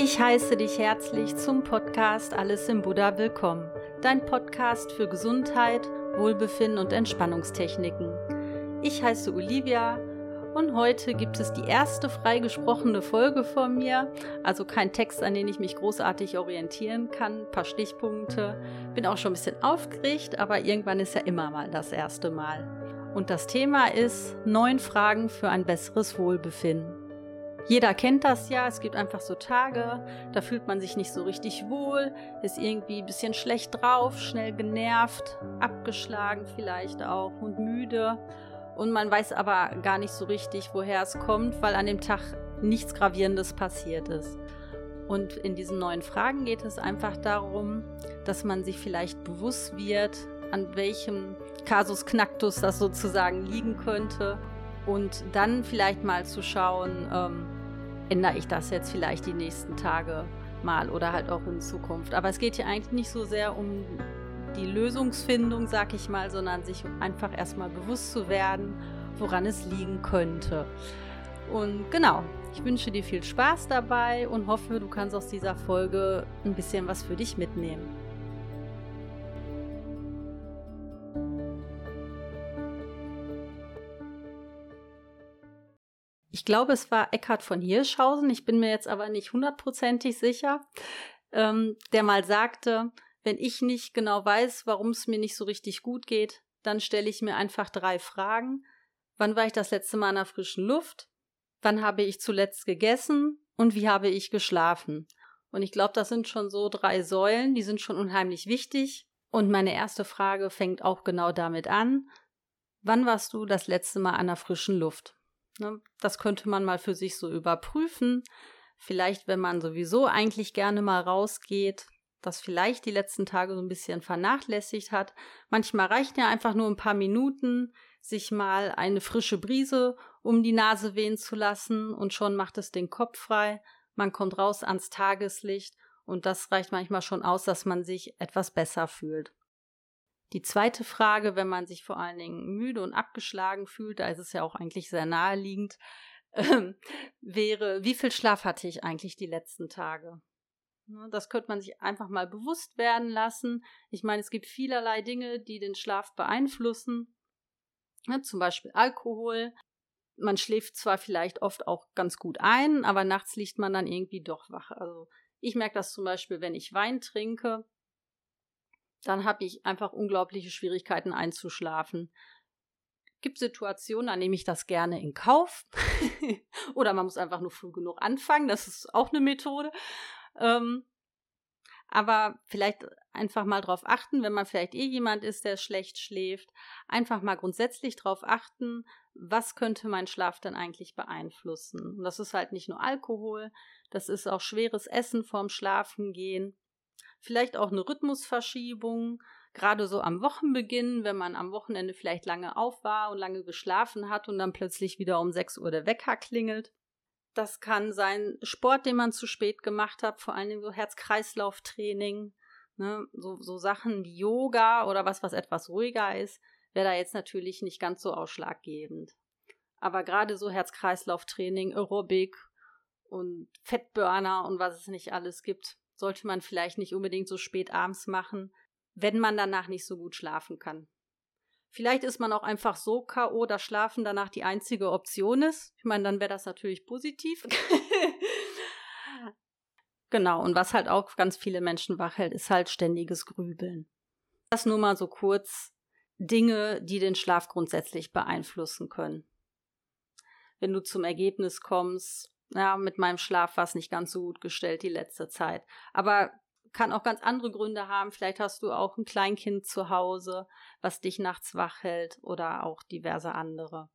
Ich heiße dich herzlich zum Podcast Alles im Buddha willkommen. Dein Podcast für Gesundheit, Wohlbefinden und Entspannungstechniken. Ich heiße Olivia und heute gibt es die erste freigesprochene Folge von mir. Also kein Text, an den ich mich großartig orientieren kann, ein paar Stichpunkte. Bin auch schon ein bisschen aufgeregt, aber irgendwann ist ja immer mal das erste Mal. Und das Thema ist neun Fragen für ein besseres Wohlbefinden. Jeder kennt das ja, es gibt einfach so Tage, da fühlt man sich nicht so richtig wohl, ist irgendwie ein bisschen schlecht drauf, schnell genervt, abgeschlagen vielleicht auch und müde. Und man weiß aber gar nicht so richtig, woher es kommt, weil an dem Tag nichts Gravierendes passiert ist. Und in diesen neuen Fragen geht es einfach darum, dass man sich vielleicht bewusst wird, an welchem Kasus Knacktus das sozusagen liegen könnte. Und dann vielleicht mal zu schauen, ähm, ändere ich das jetzt vielleicht die nächsten Tage mal oder halt auch in Zukunft. Aber es geht hier eigentlich nicht so sehr um die Lösungsfindung, sag ich mal, sondern sich einfach erstmal bewusst zu werden, woran es liegen könnte. Und genau, ich wünsche dir viel Spaß dabei und hoffe, du kannst aus dieser Folge ein bisschen was für dich mitnehmen. Ich glaube, es war Eckhard von Hirschhausen, ich bin mir jetzt aber nicht hundertprozentig sicher, ähm, der mal sagte, wenn ich nicht genau weiß, warum es mir nicht so richtig gut geht, dann stelle ich mir einfach drei Fragen. Wann war ich das letzte Mal in der frischen Luft? Wann habe ich zuletzt gegessen? Und wie habe ich geschlafen? Und ich glaube, das sind schon so drei Säulen, die sind schon unheimlich wichtig. Und meine erste Frage fängt auch genau damit an. Wann warst du das letzte Mal an der frischen Luft? Ne? Das könnte man mal für sich so überprüfen. Vielleicht, wenn man sowieso eigentlich gerne mal rausgeht, das vielleicht die letzten Tage so ein bisschen vernachlässigt hat. Manchmal reichen ja einfach nur ein paar Minuten, sich mal eine frische Brise um die Nase wehen zu lassen und schon macht es den Kopf frei. Man kommt raus ans Tageslicht und das reicht manchmal schon aus, dass man sich etwas besser fühlt. Die zweite Frage, wenn man sich vor allen Dingen müde und abgeschlagen fühlt, da ist es ja auch eigentlich sehr naheliegend, äh, wäre, wie viel Schlaf hatte ich eigentlich die letzten Tage? Ne, das könnte man sich einfach mal bewusst werden lassen. Ich meine, es gibt vielerlei Dinge, die den Schlaf beeinflussen. Ja, zum Beispiel Alkohol. Man schläft zwar vielleicht oft auch ganz gut ein, aber nachts liegt man dann irgendwie doch wach. Also ich merke das zum Beispiel, wenn ich Wein trinke, dann habe ich einfach unglaubliche Schwierigkeiten einzuschlafen. Gibt Situationen, an denen ich das gerne in Kauf. Oder man muss einfach nur früh genug anfangen. Das ist auch eine Methode. Ähm, aber vielleicht einfach mal drauf achten, wenn man vielleicht eh jemand ist, der schlecht schläft, einfach mal grundsätzlich drauf achten, was könnte mein Schlaf denn eigentlich beeinflussen. Und das ist halt nicht nur Alkohol, das ist auch schweres Essen vorm Schlafengehen vielleicht auch eine Rhythmusverschiebung, gerade so am Wochenbeginn, wenn man am Wochenende vielleicht lange auf war und lange geschlafen hat und dann plötzlich wieder um 6 Uhr der Wecker klingelt. Das kann sein Sport, den man zu spät gemacht hat, vor allem so Herz-Kreislauf-Training, ne? so, so Sachen wie Yoga oder was, was etwas ruhiger ist, wäre da jetzt natürlich nicht ganz so ausschlaggebend. Aber gerade so Herz-Kreislauf-Training, Aerobic und Fettburner und was es nicht alles gibt, sollte man vielleicht nicht unbedingt so spät abends machen, wenn man danach nicht so gut schlafen kann. Vielleicht ist man auch einfach so K.O., dass Schlafen danach die einzige Option ist. Ich meine, dann wäre das natürlich positiv. genau, und was halt auch ganz viele Menschen wach hält, ist halt ständiges Grübeln. Das nur mal so kurz Dinge, die den Schlaf grundsätzlich beeinflussen können. Wenn du zum Ergebnis kommst, ja, mit meinem Schlaf war es nicht ganz so gut gestellt die letzte Zeit. Aber kann auch ganz andere Gründe haben. Vielleicht hast du auch ein Kleinkind zu Hause, was dich nachts wach hält oder auch diverse andere.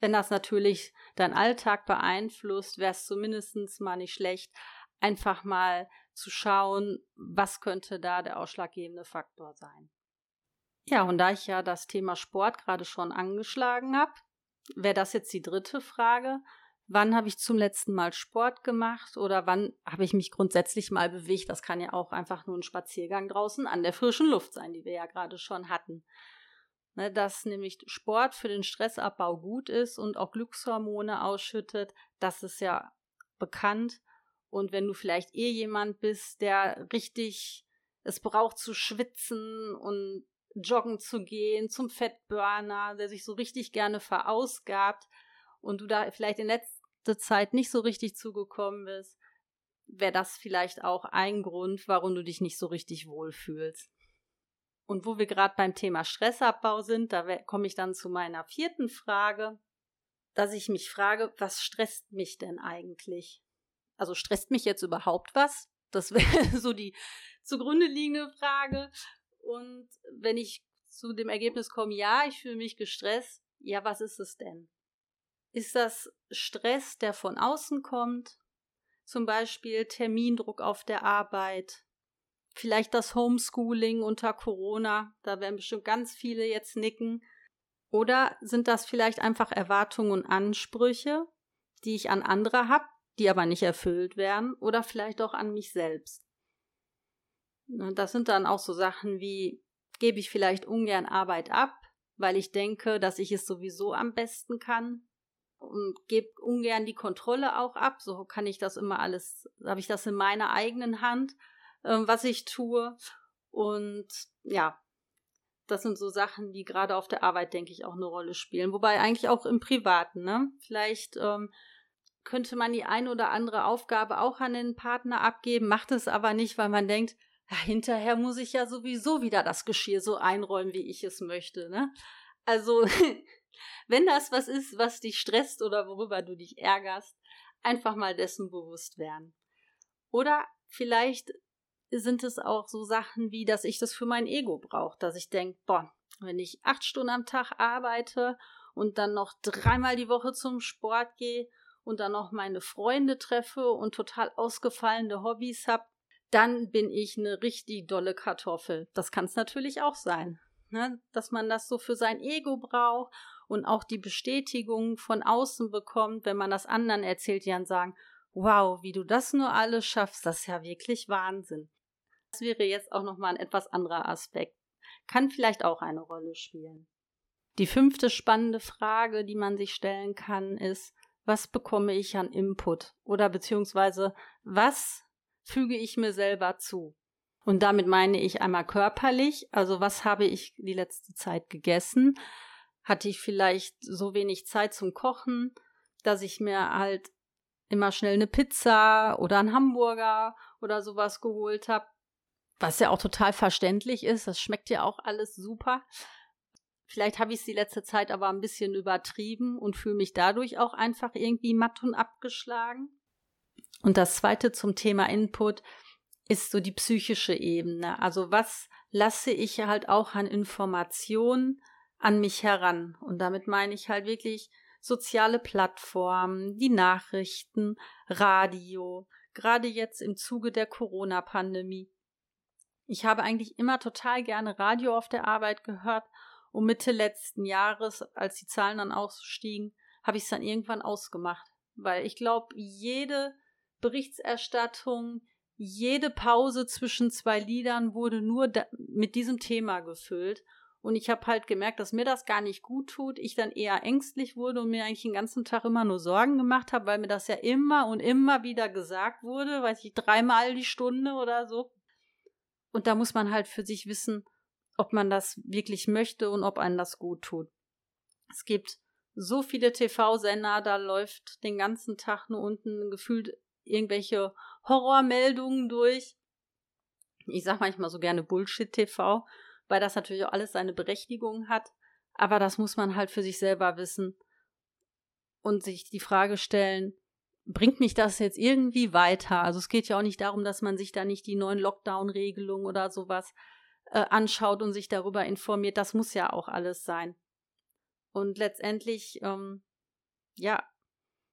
Wenn das natürlich dein Alltag beeinflusst, wäre es zumindest mal nicht schlecht, einfach mal zu schauen, was könnte da der ausschlaggebende Faktor sein. Ja, und da ich ja das Thema Sport gerade schon angeschlagen habe, wäre das jetzt die dritte Frage wann habe ich zum letzten Mal Sport gemacht oder wann habe ich mich grundsätzlich mal bewegt. Das kann ja auch einfach nur ein Spaziergang draußen an der frischen Luft sein, die wir ja gerade schon hatten. Ne, dass nämlich Sport für den Stressabbau gut ist und auch Glückshormone ausschüttet, das ist ja bekannt. Und wenn du vielleicht eh jemand bist, der richtig es braucht zu schwitzen und joggen zu gehen, zum Fettburner, der sich so richtig gerne verausgabt und du da vielleicht in letzter Zeit nicht so richtig zugekommen bist, wäre das vielleicht auch ein Grund, warum du dich nicht so richtig wohlfühlst. Und wo wir gerade beim Thema Stressabbau sind, da komme ich dann zu meiner vierten Frage, dass ich mich frage, was stresst mich denn eigentlich? Also stresst mich jetzt überhaupt was? Das wäre so die zugrunde liegende Frage. Und wenn ich zu dem Ergebnis komme, ja, ich fühle mich gestresst, ja, was ist es denn? Ist das Stress, der von außen kommt? Zum Beispiel Termindruck auf der Arbeit, vielleicht das Homeschooling unter Corona, da werden bestimmt ganz viele jetzt nicken. Oder sind das vielleicht einfach Erwartungen und Ansprüche, die ich an andere habe, die aber nicht erfüllt werden, oder vielleicht auch an mich selbst? Das sind dann auch so Sachen wie, gebe ich vielleicht ungern Arbeit ab, weil ich denke, dass ich es sowieso am besten kann und gebe ungern die Kontrolle auch ab. So kann ich das immer alles, habe ich das in meiner eigenen Hand, äh, was ich tue. Und ja, das sind so Sachen, die gerade auf der Arbeit, denke ich, auch eine Rolle spielen. Wobei eigentlich auch im Privaten, ne? Vielleicht ähm, könnte man die eine oder andere Aufgabe auch an den Partner abgeben, macht es aber nicht, weil man denkt, ja, hinterher muss ich ja sowieso wieder das Geschirr so einräumen, wie ich es möchte. Ne? Also, wenn das was ist, was dich stresst oder worüber du dich ärgerst, einfach mal dessen bewusst werden. Oder vielleicht sind es auch so Sachen wie, dass ich das für mein Ego brauche, dass ich denke, boah, wenn ich acht Stunden am Tag arbeite und dann noch dreimal die Woche zum Sport gehe und dann noch meine Freunde treffe und total ausgefallene Hobbys habe, dann bin ich eine richtig dolle Kartoffel. Das kann es natürlich auch sein, ne? dass man das so für sein Ego braucht und auch die Bestätigung von außen bekommt, wenn man das anderen erzählt, die dann sagen, wow, wie du das nur alles schaffst, das ist ja wirklich Wahnsinn. Das wäre jetzt auch nochmal ein etwas anderer Aspekt. Kann vielleicht auch eine Rolle spielen. Die fünfte spannende Frage, die man sich stellen kann, ist, was bekomme ich an Input? Oder beziehungsweise, was füge ich mir selber zu. Und damit meine ich einmal körperlich, also was habe ich die letzte Zeit gegessen? Hatte ich vielleicht so wenig Zeit zum Kochen, dass ich mir halt immer schnell eine Pizza oder einen Hamburger oder sowas geholt habe, was ja auch total verständlich ist, das schmeckt ja auch alles super. Vielleicht habe ich es die letzte Zeit aber ein bisschen übertrieben und fühle mich dadurch auch einfach irgendwie matt und abgeschlagen. Und das zweite zum Thema Input ist so die psychische Ebene. Also was lasse ich halt auch an Informationen an mich heran? Und damit meine ich halt wirklich soziale Plattformen, die Nachrichten, Radio, gerade jetzt im Zuge der Corona-Pandemie. Ich habe eigentlich immer total gerne Radio auf der Arbeit gehört und Mitte letzten Jahres, als die Zahlen dann ausstiegen, habe ich es dann irgendwann ausgemacht. Weil ich glaube, jede Berichterstattung, jede Pause zwischen zwei Liedern wurde nur mit diesem Thema gefüllt. Und ich habe halt gemerkt, dass mir das gar nicht gut tut. Ich dann eher ängstlich wurde und mir eigentlich den ganzen Tag immer nur Sorgen gemacht habe, weil mir das ja immer und immer wieder gesagt wurde, weiß ich, dreimal die Stunde oder so. Und da muss man halt für sich wissen, ob man das wirklich möchte und ob einem das gut tut. Es gibt so viele TV-Sender, da läuft den ganzen Tag nur unten gefühlt irgendwelche Horrormeldungen durch. Ich sag manchmal so gerne Bullshit-TV, weil das natürlich auch alles seine Berechtigung hat. Aber das muss man halt für sich selber wissen und sich die Frage stellen, bringt mich das jetzt irgendwie weiter? Also es geht ja auch nicht darum, dass man sich da nicht die neuen Lockdown-Regelungen oder sowas äh, anschaut und sich darüber informiert. Das muss ja auch alles sein. Und letztendlich, ähm, ja,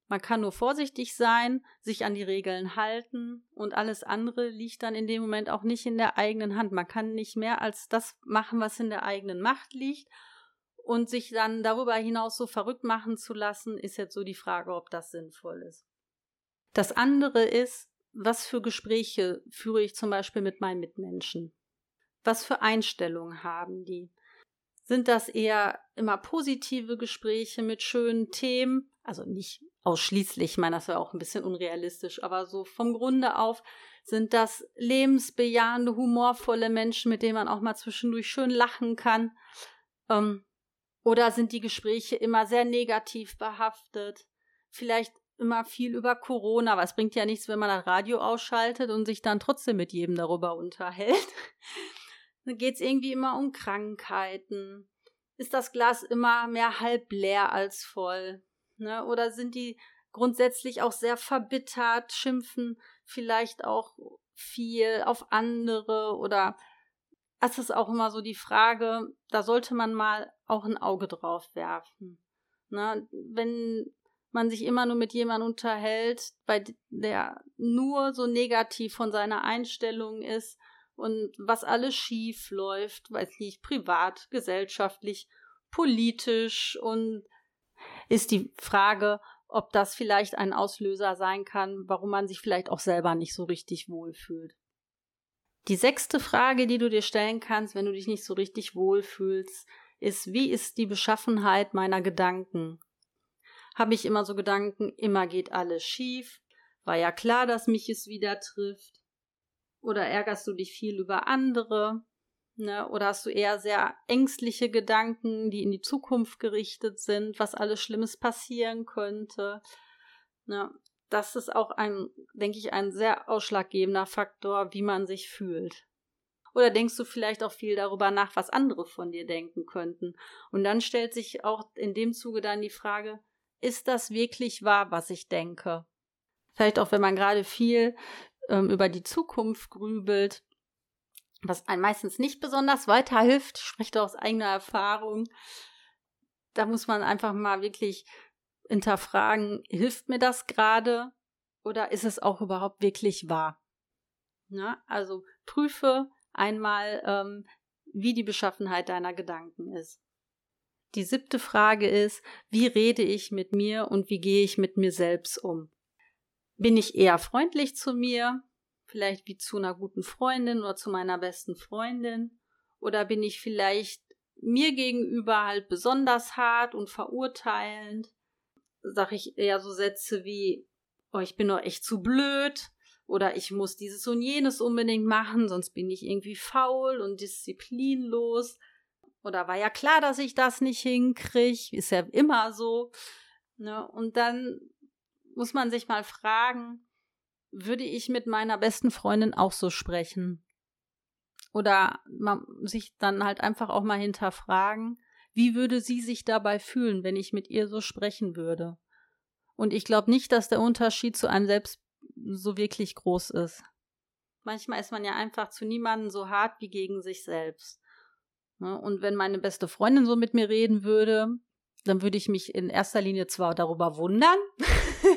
man kann nur vorsichtig sein, sich an die Regeln halten und alles andere liegt dann in dem Moment auch nicht in der eigenen Hand. Man kann nicht mehr als das machen, was in der eigenen Macht liegt. Und sich dann darüber hinaus so verrückt machen zu lassen, ist jetzt so die Frage, ob das sinnvoll ist. Das andere ist, was für Gespräche führe ich zum Beispiel mit meinen Mitmenschen? Was für Einstellungen haben die? Sind das eher immer positive Gespräche mit schönen Themen? Also nicht ausschließlich, ich meine, das wäre auch ein bisschen unrealistisch, aber so vom Grunde auf sind das lebensbejahende, humorvolle Menschen, mit denen man auch mal zwischendurch schön lachen kann. Ähm, oder sind die Gespräche immer sehr negativ behaftet? Vielleicht immer viel über Corona, aber es bringt ja nichts, wenn man das Radio ausschaltet und sich dann trotzdem mit jedem darüber unterhält. dann geht es irgendwie immer um Krankheiten. Ist das Glas immer mehr halb leer als voll? Ne? Oder sind die grundsätzlich auch sehr verbittert, schimpfen vielleicht auch viel auf andere oder es ist auch immer so die Frage, da sollte man mal auch ein Auge drauf werfen. Ne? Wenn man sich immer nur mit jemandem unterhält, bei der nur so negativ von seiner Einstellung ist und was alles schief läuft, weiß nicht, privat, gesellschaftlich, politisch und ist die Frage, ob das vielleicht ein Auslöser sein kann, warum man sich vielleicht auch selber nicht so richtig wohlfühlt. Die sechste Frage, die du dir stellen kannst, wenn du dich nicht so richtig wohlfühlst, ist, wie ist die Beschaffenheit meiner Gedanken? Habe ich immer so Gedanken, immer geht alles schief? War ja klar, dass mich es wieder trifft? Oder ärgerst du dich viel über andere? Ne? Oder hast du eher sehr ängstliche Gedanken, die in die Zukunft gerichtet sind, was alles Schlimmes passieren könnte? Ne? Das ist auch ein, denke ich, ein sehr ausschlaggebender Faktor, wie man sich fühlt. Oder denkst du vielleicht auch viel darüber nach, was andere von dir denken könnten? Und dann stellt sich auch in dem Zuge dann die Frage, ist das wirklich wahr, was ich denke? Vielleicht auch, wenn man gerade viel ähm, über die Zukunft grübelt, was einem meistens nicht besonders weiterhilft, spricht aus eigener Erfahrung. Da muss man einfach mal wirklich hinterfragen, hilft mir das gerade oder ist es auch überhaupt wirklich wahr? Na, also prüfe einmal, ähm, wie die Beschaffenheit deiner Gedanken ist. Die siebte Frage ist, wie rede ich mit mir und wie gehe ich mit mir selbst um? Bin ich eher freundlich zu mir vielleicht wie zu einer guten Freundin oder zu meiner besten Freundin? Oder bin ich vielleicht mir gegenüber halt besonders hart und verurteilend? Sag ich eher so Sätze wie, oh, ich bin doch echt zu blöd oder ich muss dieses und jenes unbedingt machen, sonst bin ich irgendwie faul und disziplinlos. Oder war ja klar, dass ich das nicht hinkriege, ist ja immer so. Ne? Und dann muss man sich mal fragen, würde ich mit meiner besten Freundin auch so sprechen. Oder man, sich dann halt einfach auch mal hinterfragen, wie würde sie sich dabei fühlen, wenn ich mit ihr so sprechen würde. Und ich glaube nicht, dass der Unterschied zu einem selbst so wirklich groß ist. Manchmal ist man ja einfach zu niemandem so hart wie gegen sich selbst. Ne? Und wenn meine beste Freundin so mit mir reden würde, dann würde ich mich in erster Linie zwar darüber wundern,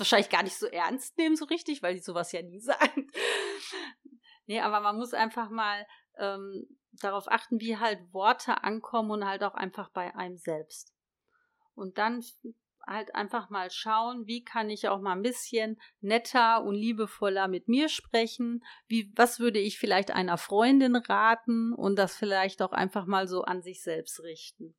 wahrscheinlich gar nicht so ernst nehmen, so richtig, weil die sowas ja nie sagen. nee, aber man muss einfach mal ähm, darauf achten, wie halt Worte ankommen und halt auch einfach bei einem selbst. Und dann halt einfach mal schauen, wie kann ich auch mal ein bisschen netter und liebevoller mit mir sprechen, wie was würde ich vielleicht einer Freundin raten und das vielleicht auch einfach mal so an sich selbst richten.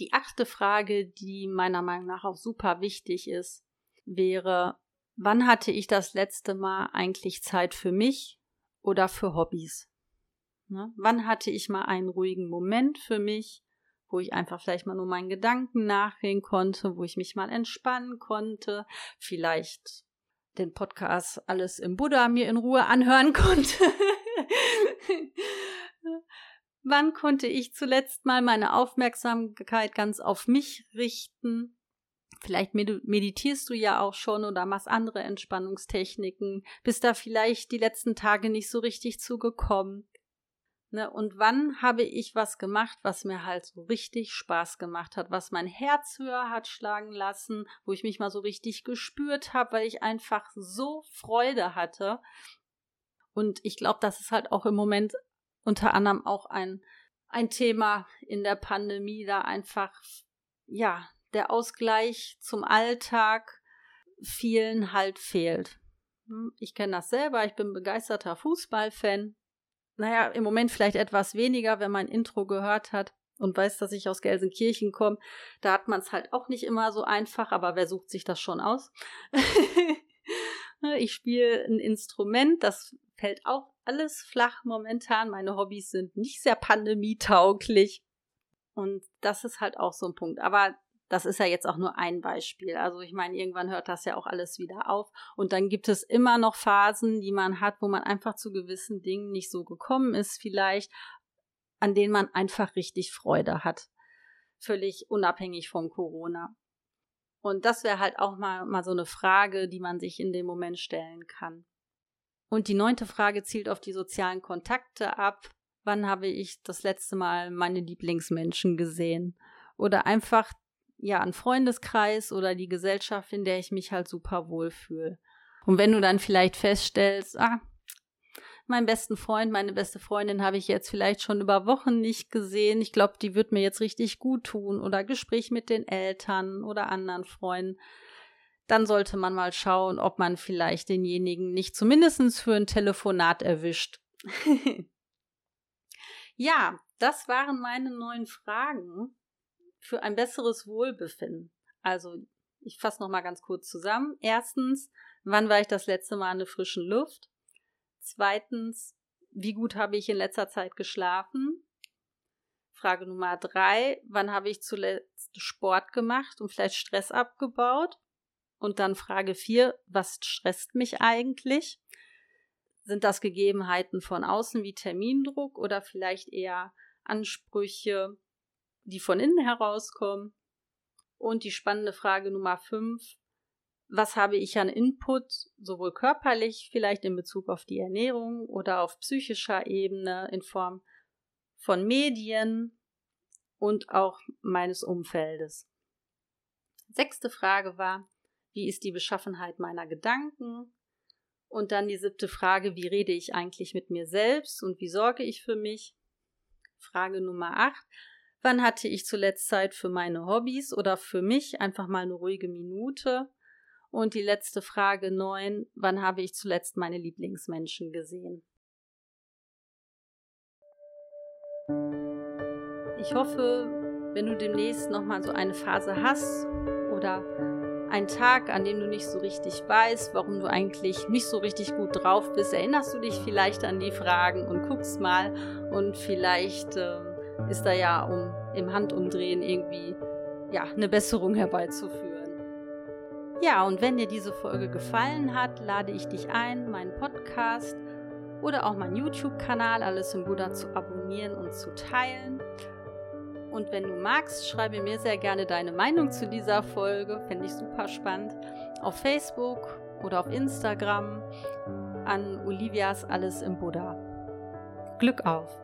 Die achte Frage, die meiner Meinung nach auch super wichtig ist, wäre, wann hatte ich das letzte Mal eigentlich Zeit für mich oder für Hobbys? Ne? Wann hatte ich mal einen ruhigen Moment für mich, wo ich einfach vielleicht mal nur meinen Gedanken nachgehen konnte, wo ich mich mal entspannen konnte, vielleicht den Podcast alles im Buddha mir in Ruhe anhören konnte. Wann konnte ich zuletzt mal meine Aufmerksamkeit ganz auf mich richten? Vielleicht meditierst du ja auch schon oder machst andere Entspannungstechniken, bist da vielleicht die letzten Tage nicht so richtig zugekommen. Ne, und wann habe ich was gemacht, was mir halt so richtig Spaß gemacht hat, was mein Herz höher hat schlagen lassen, wo ich mich mal so richtig gespürt habe, weil ich einfach so Freude hatte. Und ich glaube, das ist halt auch im Moment unter anderem auch ein, ein Thema in der Pandemie, da einfach, ja, der Ausgleich zum Alltag vielen halt fehlt. Hm, ich kenne das selber, ich bin begeisterter Fußballfan. Naja, im Moment vielleicht etwas weniger, wenn man Intro gehört hat und weiß, dass ich aus Gelsenkirchen komme, da hat man es halt auch nicht immer so einfach, aber wer sucht sich das schon aus? ich spiele ein Instrument, das fällt auch alles flach momentan. Meine Hobbys sind nicht sehr pandemietauglich. Und das ist halt auch so ein Punkt. Aber das ist ja jetzt auch nur ein Beispiel. Also ich meine, irgendwann hört das ja auch alles wieder auf. Und dann gibt es immer noch Phasen, die man hat, wo man einfach zu gewissen Dingen nicht so gekommen ist, vielleicht, an denen man einfach richtig Freude hat. Völlig unabhängig von Corona. Und das wäre halt auch mal, mal so eine Frage, die man sich in dem Moment stellen kann. Und die neunte Frage zielt auf die sozialen Kontakte ab. Wann habe ich das letzte Mal meine Lieblingsmenschen gesehen? Oder einfach ja, ein Freundeskreis oder die Gesellschaft, in der ich mich halt super wohl fühle. Und wenn du dann vielleicht feststellst, ah, meinen besten Freund, meine beste Freundin habe ich jetzt vielleicht schon über Wochen nicht gesehen. Ich glaube, die wird mir jetzt richtig gut tun oder Gespräch mit den Eltern oder anderen Freunden. Dann sollte man mal schauen, ob man vielleicht denjenigen nicht zumindest für ein Telefonat erwischt. ja, das waren meine neun Fragen für ein besseres Wohlbefinden. Also, ich fasse noch mal ganz kurz zusammen. Erstens, wann war ich das letzte Mal in der frischen Luft? Zweitens, wie gut habe ich in letzter Zeit geschlafen? Frage Nummer drei, wann habe ich zuletzt Sport gemacht und vielleicht Stress abgebaut? Und dann Frage vier, was stresst mich eigentlich? Sind das Gegebenheiten von außen wie Termindruck oder vielleicht eher Ansprüche die von innen herauskommen. Und die spannende Frage Nummer fünf, was habe ich an Input, sowohl körperlich, vielleicht in Bezug auf die Ernährung oder auf psychischer Ebene in Form von Medien und auch meines Umfeldes. Sechste Frage war, wie ist die Beschaffenheit meiner Gedanken? Und dann die siebte Frage, wie rede ich eigentlich mit mir selbst und wie sorge ich für mich? Frage Nummer acht, Wann hatte ich zuletzt Zeit für meine Hobbys oder für mich einfach mal eine ruhige Minute? Und die letzte Frage neun, wann habe ich zuletzt meine Lieblingsmenschen gesehen? Ich hoffe, wenn du demnächst nochmal so eine Phase hast oder einen Tag, an dem du nicht so richtig weißt, warum du eigentlich nicht so richtig gut drauf bist, erinnerst du dich vielleicht an die Fragen und guckst mal und vielleicht äh, ist da ja, um im Handumdrehen irgendwie ja, eine Besserung herbeizuführen. Ja, und wenn dir diese Folge gefallen hat, lade ich dich ein, meinen Podcast oder auch meinen YouTube-Kanal Alles im Buddha zu abonnieren und zu teilen. Und wenn du magst, schreibe mir sehr gerne deine Meinung zu dieser Folge, fände ich super spannend, auf Facebook oder auf Instagram an Olivias Alles im Buddha. Glück auf!